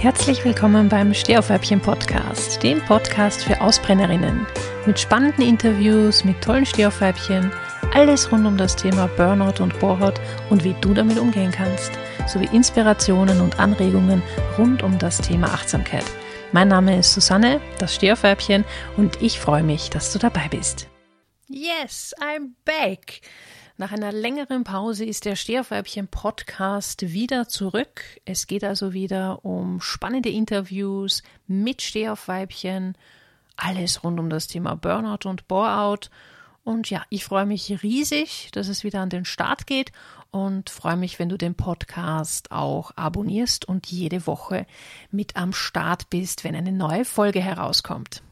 Herzlich willkommen beim Stehaufweibchen Podcast, dem Podcast für Ausbrennerinnen. Mit spannenden Interviews, mit tollen Stehaufweibchen, alles rund um das Thema Burnout und Bohrhaut und wie du damit umgehen kannst, sowie Inspirationen und Anregungen rund um das Thema Achtsamkeit. Mein Name ist Susanne, das Stehaufweibchen, und ich freue mich, dass du dabei bist. Yes, I'm back. Nach einer längeren Pause ist der Stehaufweibchen Podcast wieder zurück. Es geht also wieder um spannende Interviews mit Stehaufweibchen, alles rund um das Thema Burnout und Boreout. Und ja, ich freue mich riesig, dass es wieder an den Start geht und freue mich, wenn du den Podcast auch abonnierst und jede Woche mit am Start bist, wenn eine neue Folge herauskommt.